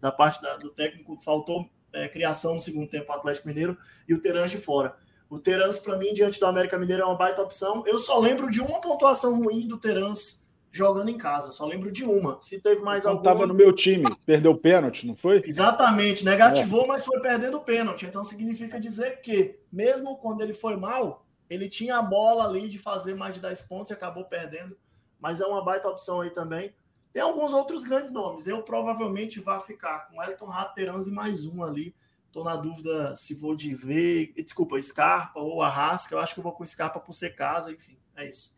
Speaker 3: da parte da, do técnico. Faltou é, criação no segundo tempo ao Atlético Mineiro e o Terans de fora. O Terans, para mim, diante do América Mineiro, é uma baita opção. Eu só lembro de uma pontuação ruim do Terans jogando em casa. Só lembro de uma. Se teve mais
Speaker 2: alguma. Estava no meu time, perdeu o pênalti, não foi?
Speaker 3: Exatamente, negativou, é. mas foi perdendo o pênalti. Então significa dizer que, mesmo quando ele foi mal, ele tinha a bola ali de fazer mais de 10 pontos e acabou perdendo mas é uma baita opção aí também. Tem alguns outros grandes nomes. Eu provavelmente vá ficar com Elton Raterans e mais um ali. Estou na dúvida se vou de ver, desculpa, Scarpa ou Arrasca. Eu acho que eu vou com Scarpa por ser casa, enfim, é isso.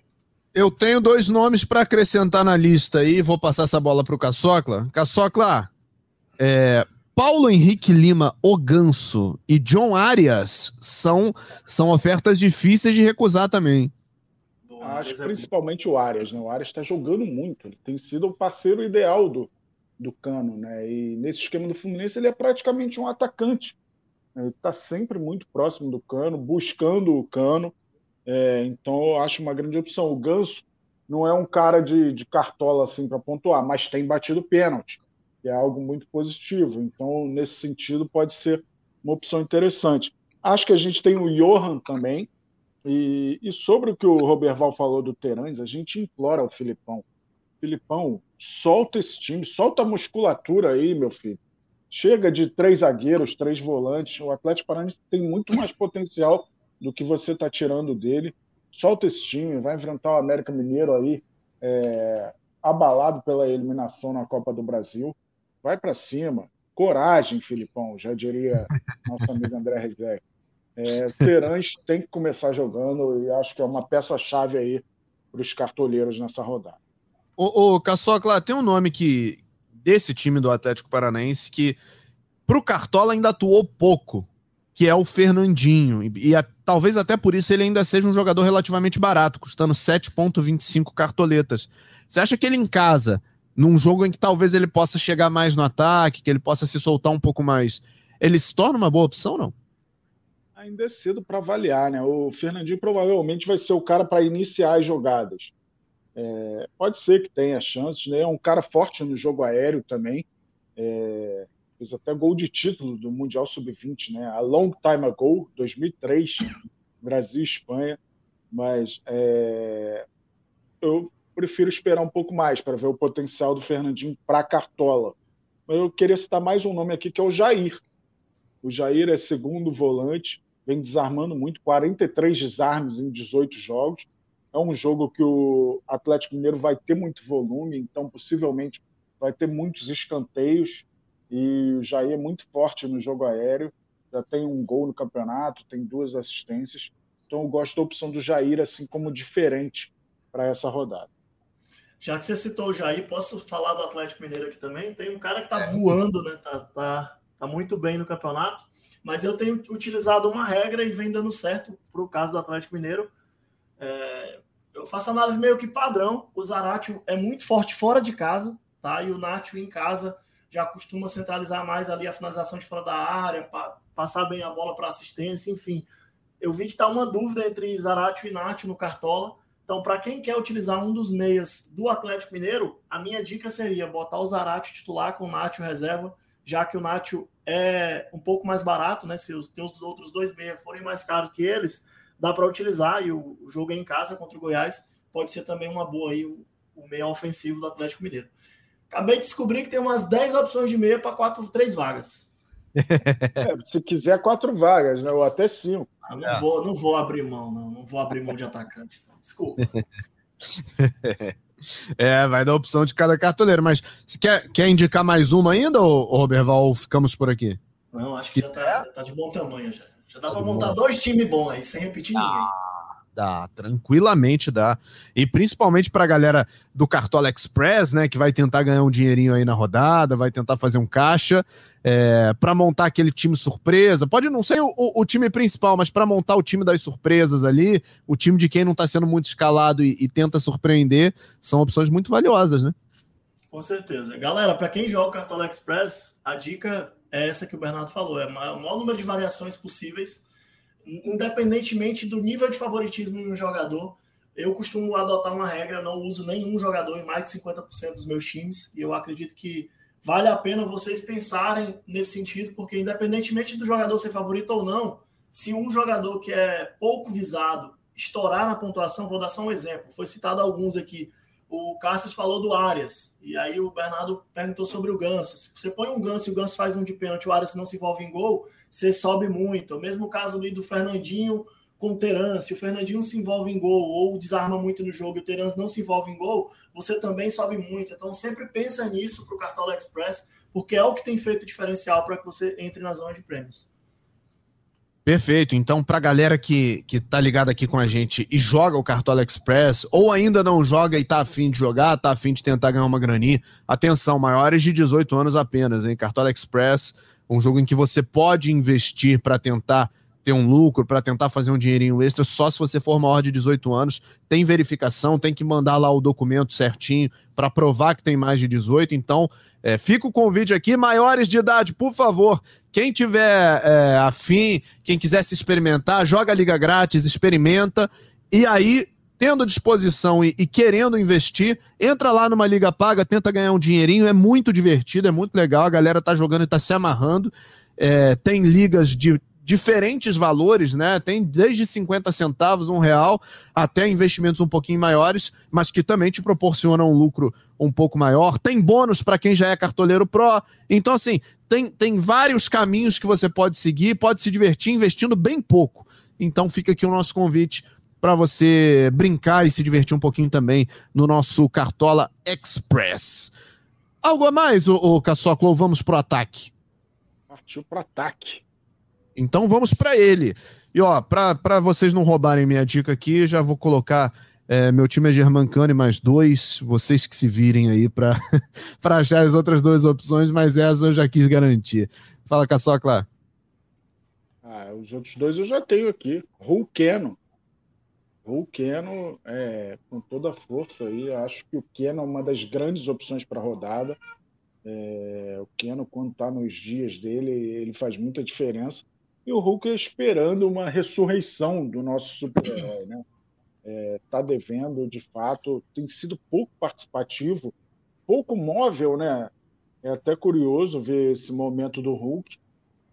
Speaker 1: Eu tenho dois nomes para acrescentar na lista aí, vou passar essa bola para o Caçocla. Caçocla, é, Paulo Henrique Lima, O Ganso e John Arias são, são ofertas difíceis de recusar também.
Speaker 2: Acho principalmente o Arias, né? O Arias está jogando muito, ele tem sido o parceiro ideal do, do Cano, né? E nesse esquema do Fluminense ele é praticamente um atacante. Ele está sempre muito próximo do Cano, buscando o Cano. É, então eu acho uma grande opção. O Ganso não é um cara de, de cartola assim para pontuar, mas tem batido pênalti, que é algo muito positivo. Então, nesse sentido, pode ser uma opção interessante. Acho que a gente tem o Johan também, e, e, sobre o que o Roberval falou do Terãs, a gente implora ao Filipão. Filipão, solta esse time, solta a musculatura aí, meu filho. Chega de três zagueiros, três volantes. O Atlético Paranaense tem muito mais potencial do que você está tirando dele. Solta esse time, vai enfrentar o América Mineiro aí, é, abalado pela eliminação na Copa do Brasil. Vai para cima. Coragem, Filipão, já diria nosso amigo André Rezec. É, Terãs tem que começar jogando e acho que é uma peça-chave aí para os cartoleiros nessa rodada.
Speaker 1: Ô, ô Caçocla, tem um nome que desse time do Atlético Paranaense que para o Cartola ainda atuou pouco, que é o Fernandinho. E, e a, talvez até por isso ele ainda seja um jogador relativamente barato, custando 7,25 cartoletas. Você acha que ele em casa, num jogo em que talvez ele possa chegar mais no ataque, que ele possa se soltar um pouco mais, ele se torna uma boa opção, não?
Speaker 2: Ainda é cedo para avaliar, né? O Fernandinho provavelmente vai ser o cara para iniciar as jogadas. É, pode ser que tenha chances, né? É um cara forte no jogo aéreo também. É, fez até gol de título do Mundial Sub-20, né? A long time ago, 2003, Brasil e Espanha. Mas é, eu prefiro esperar um pouco mais para ver o potencial do Fernandinho para Cartola. Mas eu queria citar mais um nome aqui que é o Jair. O Jair é segundo volante, vem desarmando muito, 43 desarmes em 18 jogos. É um jogo que o Atlético Mineiro vai ter muito volume, então possivelmente vai ter muitos escanteios e o Jair é muito forte no jogo aéreo. Já tem um gol no campeonato, tem duas assistências. Então eu gosto da opção do Jair assim como diferente para essa rodada.
Speaker 3: Já que você citou o Jair, posso falar do Atlético Mineiro aqui também? Tem um cara que está é. voando, né? Tá, tá, tá muito bem no campeonato, mas eu tenho utilizado uma regra e vem dando certo para o caso do Atlético Mineiro. É, eu faço análise meio que padrão. O Zaratio é muito forte fora de casa, tá? E o Nacho em casa já costuma centralizar mais ali a finalização de fora da área, pa passar bem a bola para assistência, enfim. Eu vi que está uma dúvida entre Zaratio e Nacho no Cartola. Então, para quem quer utilizar um dos meias do Atlético Mineiro, a minha dica seria botar o Zarate titular com o Nacho reserva, já que o Nacho é um pouco mais barato, né? Se os teus outros dois meias forem mais caros que eles, dá para utilizar. E o, o, jogo é em casa contra o Goiás pode ser também uma boa aí, o, o meia ofensivo do Atlético Mineiro. Acabei de descobrir que tem umas 10 opções de meia para quatro, três vagas.
Speaker 2: É, se quiser quatro vagas, né? Ou até cinco.
Speaker 3: Ah, não, é. vou, não vou abrir mão, não. Não vou abrir mão de atacante. Desculpa.
Speaker 1: É, vai dar opção de cada cartoleiro. Mas você quer, quer indicar mais uma ainda, ou, ou Roberval, ou ficamos por aqui?
Speaker 3: Não, acho que já tá, já tá de bom tamanho já. Já dá tá para montar dois times bons aí, sem repetir ah, ninguém.
Speaker 1: Dá, tranquilamente dá. E principalmente para a galera do Cartola Express, né, que vai tentar ganhar um dinheirinho aí na rodada, vai tentar fazer um caixa, é, para montar aquele time surpresa. Pode não ser o, o, o time principal, mas para montar o time das surpresas ali, o time de quem não está sendo muito escalado e, e tenta surpreender, são opções muito valiosas, né?
Speaker 3: Com certeza. Galera, para quem joga o Cartola Express, a dica é essa que o Bernardo falou: é o maior número de variações possíveis independentemente do nível de favoritismo de um jogador, eu costumo adotar uma regra, não uso nenhum jogador em mais de 50% dos meus times, e eu acredito que vale a pena vocês pensarem nesse sentido, porque independentemente do jogador ser favorito ou não, se um jogador que é pouco visado estourar na pontuação, vou dar só um exemplo, foi citado alguns aqui, o Cássio falou do Arias, e aí o Bernardo perguntou sobre o Ganso. Se você põe um Ganso e o Ganso faz um de pênalti, o Arias não se envolve em gol, você sobe muito. O mesmo caso ali do Fernandinho com o Teran, se o Fernandinho se envolve em gol ou desarma muito no jogo e o Teran não se envolve em gol, você também sobe muito. Então sempre pensa nisso para o Cartola Express, porque é o que tem feito diferencial para que você entre na zona de prêmios.
Speaker 1: Perfeito. Então, para a galera que, que tá ligada aqui com a gente e joga o Cartola Express, ou ainda não joga e tá afim de jogar, tá afim de tentar ganhar uma graninha, atenção, maiores de 18 anos apenas, hein? Cartola Express, um jogo em que você pode investir para tentar ter um lucro, para tentar fazer um dinheirinho extra, só se você for maior de 18 anos. Tem verificação, tem que mandar lá o documento certinho para provar que tem mais de 18. Então, é, fica o convite aqui, maiores de idade, por favor, quem tiver é, afim, quem quiser se experimentar, joga a liga grátis, experimenta, e aí, tendo disposição e, e querendo investir, entra lá numa liga paga, tenta ganhar um dinheirinho, é muito divertido, é muito legal, a galera tá jogando e tá se amarrando. É, tem ligas de diferentes valores, né? Tem desde 50 centavos, um real, até investimentos um pouquinho maiores, mas que também te proporcionam um lucro um pouco maior. Tem bônus para quem já é cartoleiro pro. Então, assim, tem, tem vários caminhos que você pode seguir, pode se divertir investindo bem pouco. Então, fica aqui o nosso convite para você brincar e se divertir um pouquinho também no nosso Cartola Express. Algo a mais, o, o Caçoclo, vamos pro ataque?
Speaker 2: Partiu pro ataque.
Speaker 1: Então vamos para ele. E ó, para vocês não roubarem minha dica aqui, já vou colocar. É, meu time é Germancano e mais dois. Vocês que se virem aí para achar as outras duas opções, mas essa eu já quis garantir. Fala, Caçocla.
Speaker 2: Ah, os outros dois eu já tenho aqui. Hulkeno. Hulkeno, é, com toda a força aí, acho que o Keno é uma das grandes opções para a rodada. É, o Keno, quando está nos dias dele, ele faz muita diferença e o Hulk esperando uma ressurreição do nosso super-herói, né? É, tá devendo, de fato, tem sido pouco participativo, pouco móvel, né? É até curioso ver esse momento do Hulk,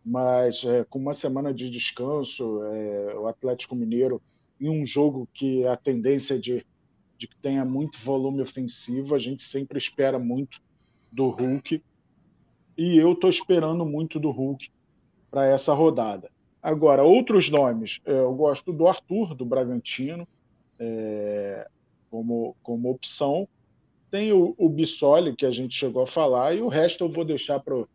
Speaker 2: mas é, com uma semana de descanso, é, o Atlético Mineiro em um jogo que a tendência é de, de que tenha muito volume ofensivo, a gente sempre espera muito do Hulk. E eu estou esperando muito do Hulk para essa rodada. Agora, outros nomes, é, eu gosto do Arthur, do Bragantino, é, como, como opção. Tem o, o Bissoli, que a gente chegou a falar, e o resto eu vou deixar para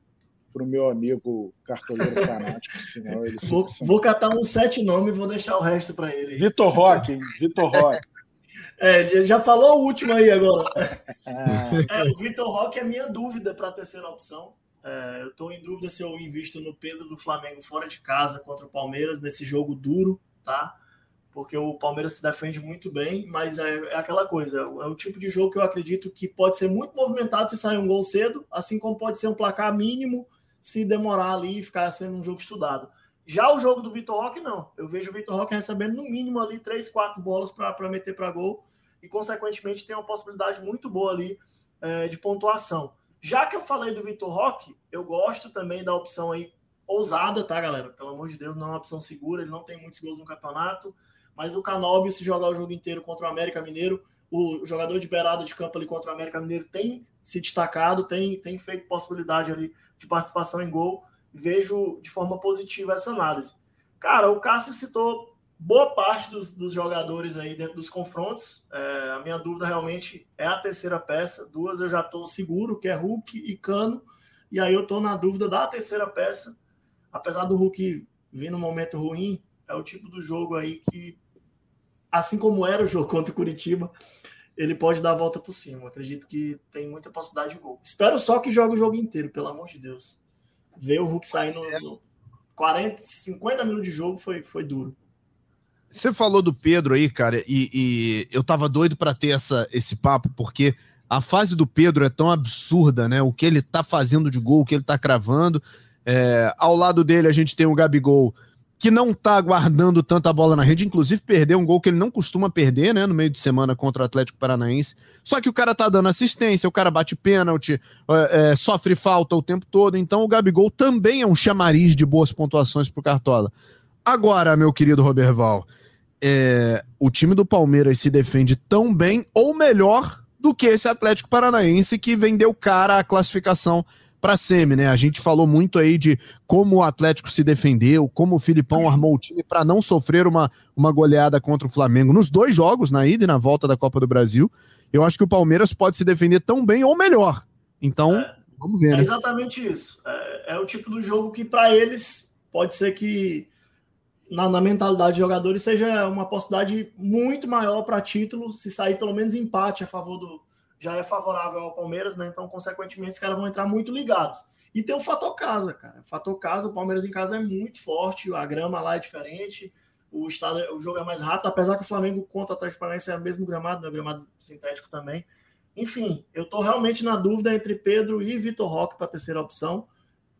Speaker 2: o meu amigo cartoleiro fanático.
Speaker 3: Senão ele vou, vou catar uns sete nomes e vou deixar o resto para ele.
Speaker 2: Vitor Roque, Vitor Roque.
Speaker 3: É, já falou o último aí agora. É, o Vitor Roque é minha dúvida para a terceira opção. É, eu estou em dúvida se eu invisto no Pedro do Flamengo fora de casa contra o Palmeiras nesse jogo duro, tá? Porque o Palmeiras se defende muito bem, mas é, é aquela coisa, é o tipo de jogo que eu acredito que pode ser muito movimentado se sair um gol cedo, assim como pode ser um placar mínimo se demorar ali e ficar sendo um jogo estudado. Já o jogo do Vitor Roque, não. Eu vejo o Vitor Roque recebendo no mínimo ali três, quatro bolas para meter para gol e, consequentemente, tem uma possibilidade muito boa ali é, de pontuação. Já que eu falei do Vitor Roque, eu gosto também da opção aí ousada, tá, galera? Pelo amor de Deus, não é uma opção segura, ele não tem muitos gols no campeonato, mas o Canóbio, se jogar o jogo inteiro contra o América Mineiro, o jogador de beirada de campo ali contra o América Mineiro tem se destacado, tem, tem feito possibilidade ali de participação em gol. Vejo de forma positiva essa análise. Cara, o Cássio citou boa parte dos, dos, jogadores aí dentro dos confrontos. É, a minha dúvida realmente é a terceira peça. Duas eu já estou seguro, que é Hulk e Cano. E aí eu estou na dúvida da terceira peça. Apesar do Hulk vir num momento ruim, é o tipo do jogo aí que, assim como era o jogo contra o Curitiba, ele pode dar a volta por cima. Eu acredito que tem muita possibilidade de gol. Espero só que jogue o jogo inteiro, pelo amor de Deus. Ver o Hulk saindo no 40, 50 minutos de jogo foi, foi duro.
Speaker 1: Você falou do Pedro aí, cara, e, e eu tava doido para ter essa, esse papo, porque a fase do Pedro é tão absurda, né? O que ele tá fazendo de gol, o que ele tá cravando. É, ao lado dele a gente tem o Gabigol, que não tá guardando tanta bola na rede, inclusive perdeu um gol que ele não costuma perder, né? No meio de semana contra o Atlético Paranaense. Só que o cara tá dando assistência, o cara bate pênalti, é, é, sofre falta o tempo todo. Então o Gabigol também é um chamariz de boas pontuações pro Cartola. Agora, meu querido Roberval, é, o time do Palmeiras se defende tão bem ou melhor do que esse Atlético Paranaense que vendeu cara a classificação para semi, né? A gente falou muito aí de como o Atlético se defendeu, como o Filipão armou o time para não sofrer uma, uma goleada contra o Flamengo nos dois jogos, na ida e na volta da Copa do Brasil. Eu acho que o Palmeiras pode se defender tão bem ou melhor. Então, é, vamos ver. É
Speaker 3: né? exatamente isso. É, é o tipo do jogo que para eles pode ser que na, na, mentalidade de jogadores seja uma possibilidade muito maior para título, se sair pelo menos empate a favor do. Já é favorável ao Palmeiras, né? Então, consequentemente, os caras vão entrar muito ligados. E tem o fator casa, cara. O fator casa, o Palmeiras em casa é muito forte, a grama lá é diferente, o estado, o jogo é mais rápido, apesar que o Flamengo contra o Atlético Paranaense é o mesmo gramado, né? gramado sintético também. Enfim, eu tô realmente na dúvida entre Pedro e Vitor Roque para a terceira opção.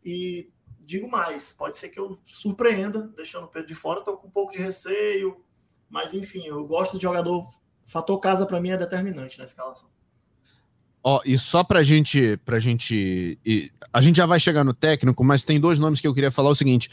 Speaker 3: E digo mais, pode ser que eu surpreenda, deixando o Pedro de fora, estou com um pouco de receio, mas enfim, eu gosto de jogador. Fator casa para mim é determinante na escalação.
Speaker 1: Ó, e só pra gente, pra gente. A gente já vai chegar no técnico, mas tem dois nomes que eu queria falar o seguinte.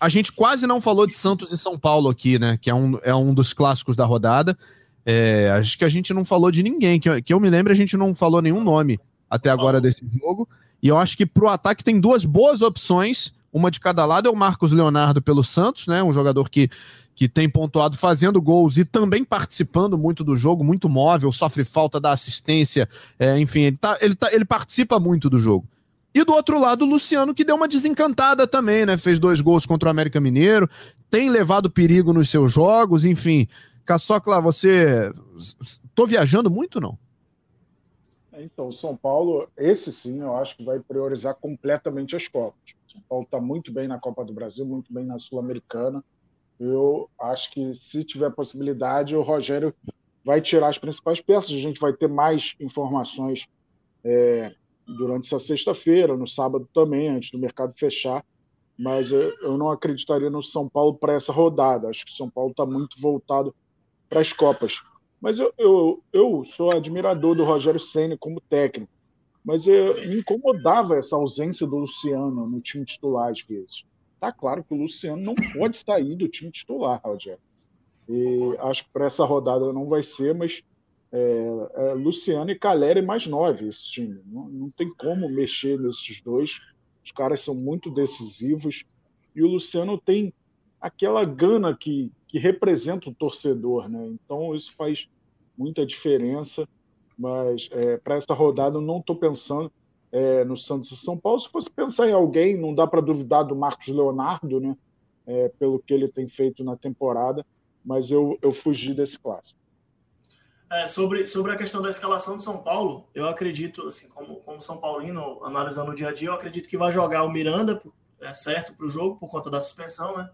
Speaker 1: A gente quase não falou de Santos e São Paulo aqui, né? Que é um, é um dos clássicos da rodada. É, acho que a gente não falou de ninguém. Que, que eu me lembro, a gente não falou nenhum nome até agora desse jogo. E eu acho que para o ataque tem duas boas opções, uma de cada lado é o Marcos Leonardo pelo Santos, né? Um jogador que, que tem pontuado fazendo gols e também participando muito do jogo, muito móvel, sofre falta da assistência, é, enfim, ele, tá, ele, tá, ele participa muito do jogo. E do outro lado, o Luciano, que deu uma desencantada também, né? Fez dois gols contra o América Mineiro, tem levado perigo nos seus jogos, enfim. Caçocla, você. Tô viajando muito não?
Speaker 2: Então, São Paulo, esse sim, eu acho que vai priorizar completamente as Copas. São Paulo está muito bem na Copa do Brasil, muito bem na Sul-Americana. Eu acho que, se tiver possibilidade, o Rogério vai tirar as principais peças. A gente vai ter mais informações é, durante essa sexta-feira, no sábado também, antes do mercado fechar. Mas eu, eu não acreditaria no São Paulo para essa rodada. Acho que o São Paulo está muito voltado para as Copas. Mas eu, eu, eu sou admirador do Rogério Senna como técnico. Mas eu, me incomodava essa ausência do Luciano no time titular às vezes. Tá claro que o Luciano não pode sair do time titular, Rogério. E acho que para essa rodada não vai ser, mas é, é, Luciano e Caleri mais nove esse time. Não, não tem como mexer nesses dois. Os caras são muito decisivos. E o Luciano tem aquela gana que que representa o torcedor, né? Então isso faz muita diferença. Mas é, para essa rodada eu não estou pensando é, no Santos e São Paulo. Se fosse pensar em alguém, não dá para duvidar do Marcos Leonardo, né? É, pelo que ele tem feito na temporada, mas eu, eu fugi desse clássico.
Speaker 3: É, sobre, sobre a questão da escalação de São Paulo, eu acredito, assim, como, como São Paulino, analisando o dia a dia, eu acredito que vai jogar o Miranda, é certo, para o jogo, por conta da suspensão, né?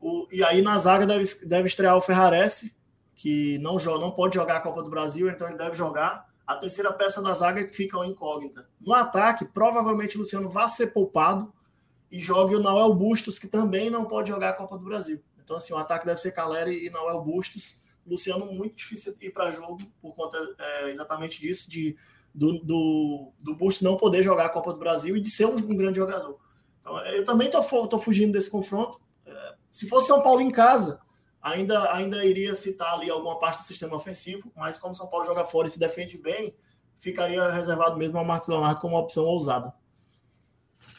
Speaker 3: O, e aí na zaga deve, deve estrear o Ferrarese, que não, joga, não pode jogar a Copa do Brasil, então ele deve jogar. A terceira peça da zaga é que fica uma incógnita. No ataque, provavelmente o Luciano vai ser poupado e jogue o Noel Bustos, que também não pode jogar a Copa do Brasil. Então, assim, o ataque deve ser Caleri e Noel Bustos. Luciano muito difícil ir para jogo por conta é, exatamente disso, de, do, do, do Bustos não poder jogar a Copa do Brasil e de ser um, um grande jogador. Então, eu também estou fugindo desse confronto. É, se fosse São Paulo em casa, ainda, ainda iria citar ali alguma parte do sistema ofensivo, mas como São Paulo joga fora e se defende bem, ficaria reservado mesmo ao Marcos Leonardo como uma opção ousada.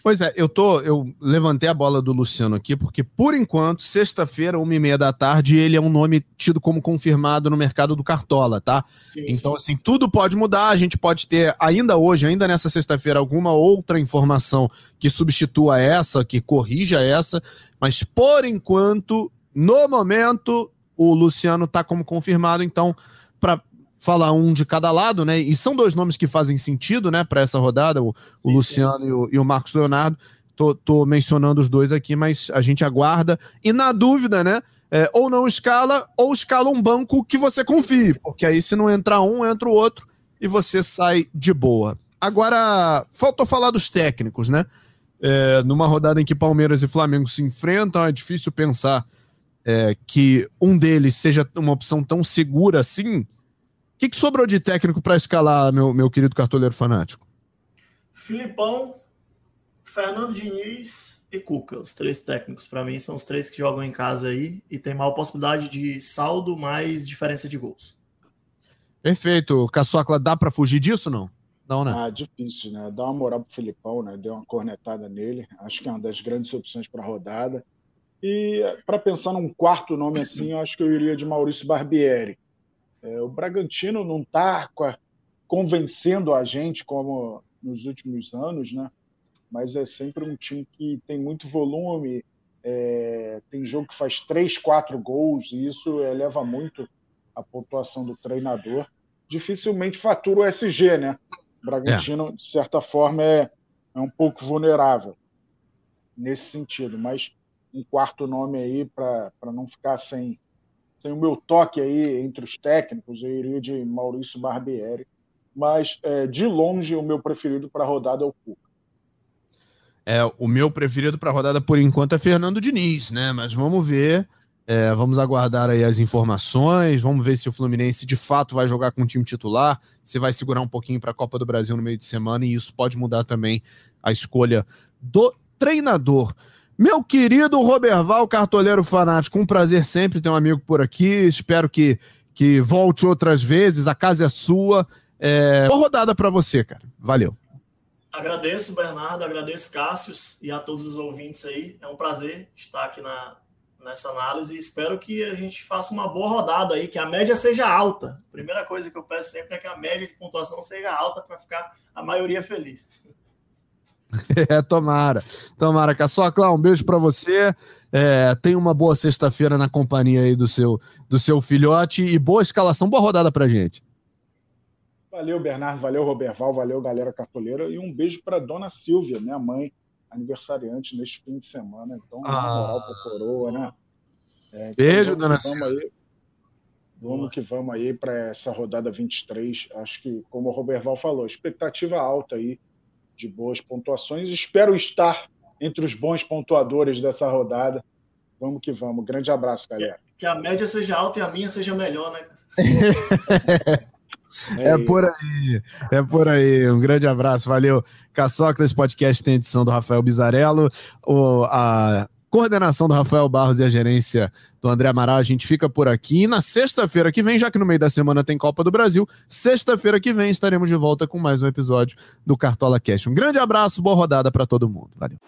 Speaker 1: Pois é, eu tô, eu levantei a bola do Luciano aqui porque por enquanto, sexta-feira, uma e meia da tarde, ele é um nome tido como confirmado no mercado do Cartola, tá? Sim, então sim. assim, tudo pode mudar. A gente pode ter ainda hoje, ainda nessa sexta-feira, alguma outra informação que substitua essa, que corrija essa, mas por enquanto, no momento, o Luciano tá como confirmado. Então, para falar um de cada lado, né? E são dois nomes que fazem sentido, né, para essa rodada, o, sim, o Luciano e o, e o, Marcos Leonardo. Tô, tô, mencionando os dois aqui, mas a gente aguarda. E na dúvida, né? É, ou não escala, ou escala um banco que você confie, porque aí se não entrar um, entra o outro e você sai de boa. Agora, faltou falar dos técnicos, né? É, numa rodada em que Palmeiras e Flamengo se enfrentam, é difícil pensar é, que um deles seja uma opção tão segura assim que, que sobrou de técnico para escalar, meu, meu querido cartoleiro fanático?
Speaker 3: Filipão, Fernando Diniz e Cuca. Os três técnicos, para mim, são os três que jogam em casa aí e tem maior possibilidade de saldo mais diferença de gols.
Speaker 1: Perfeito. Caçocla, dá para fugir disso não?
Speaker 2: Não, né? Ah, difícil, né? Dá uma moral pro Filipão, né? Deu uma cornetada nele. Acho que é uma das grandes opções para a rodada. E para pensar num quarto nome assim, eu acho que eu iria de Maurício Barbieri. É, o Bragantino não está convencendo a gente como nos últimos anos, né? mas é sempre um time que tem muito volume, é, tem jogo que faz três, quatro gols, e isso eleva muito a pontuação do treinador. Dificilmente fatura o SG, né? O Bragantino, é. de certa forma, é, é um pouco vulnerável nesse sentido, mas um quarto nome aí para não ficar sem tem o meu toque aí entre os técnicos, eu iria de Maurício Barbieri, mas é, de longe o meu preferido para a rodada é o Cuca.
Speaker 1: É, o meu preferido para a rodada por enquanto é Fernando Diniz, né? Mas vamos ver, é, vamos aguardar aí as informações, vamos ver se o Fluminense de fato vai jogar com o time titular, se vai segurar um pouquinho para a Copa do Brasil no meio de semana e isso pode mudar também a escolha do treinador. Meu querido Roberval, cartoleiro fanático, um prazer sempre ter um amigo por aqui. Espero que, que volte outras vezes. A casa é sua. É... Boa rodada para você, cara. Valeu.
Speaker 3: Agradeço, Bernardo, agradeço, Cássius, e a todos os ouvintes aí. É um prazer estar aqui na, nessa análise e espero que a gente faça uma boa rodada aí, que a média seja alta. A primeira coisa que eu peço sempre é que a média de pontuação seja alta para ficar a maioria feliz.
Speaker 1: É, tomara. Tomara. Caçocla, um beijo para você. É, tenha uma boa sexta-feira na companhia aí do seu, do seu filhote e boa escalação, boa rodada pra gente.
Speaker 2: Valeu, Bernardo, valeu, Roberval, valeu, galera cartoleira. E um beijo para dona Silvia, minha mãe, aniversariante neste fim de semana. Então, ah. moral pra coroa, né?
Speaker 1: É, então, beijo, dona Silvia.
Speaker 2: Aí, vamos que vamos aí para essa rodada 23. Acho que, como o Roberval falou, expectativa alta aí de boas pontuações. Espero estar entre os bons pontuadores dessa rodada. Vamos que vamos. Grande abraço, galera.
Speaker 3: Que, que a média seja alta e a minha seja melhor, né?
Speaker 1: É, é por aí, é por aí. Um grande abraço, valeu. Caçoclas Podcast tem edição do Rafael Bizarello. O, a coordenação do Rafael Barros e a gerência do André Amaral. A gente fica por aqui. E na sexta-feira que vem, já que no meio da semana tem Copa do Brasil, sexta-feira que vem estaremos de volta com mais um episódio do Cartola Cash. Um grande abraço, boa rodada para todo mundo. Valeu.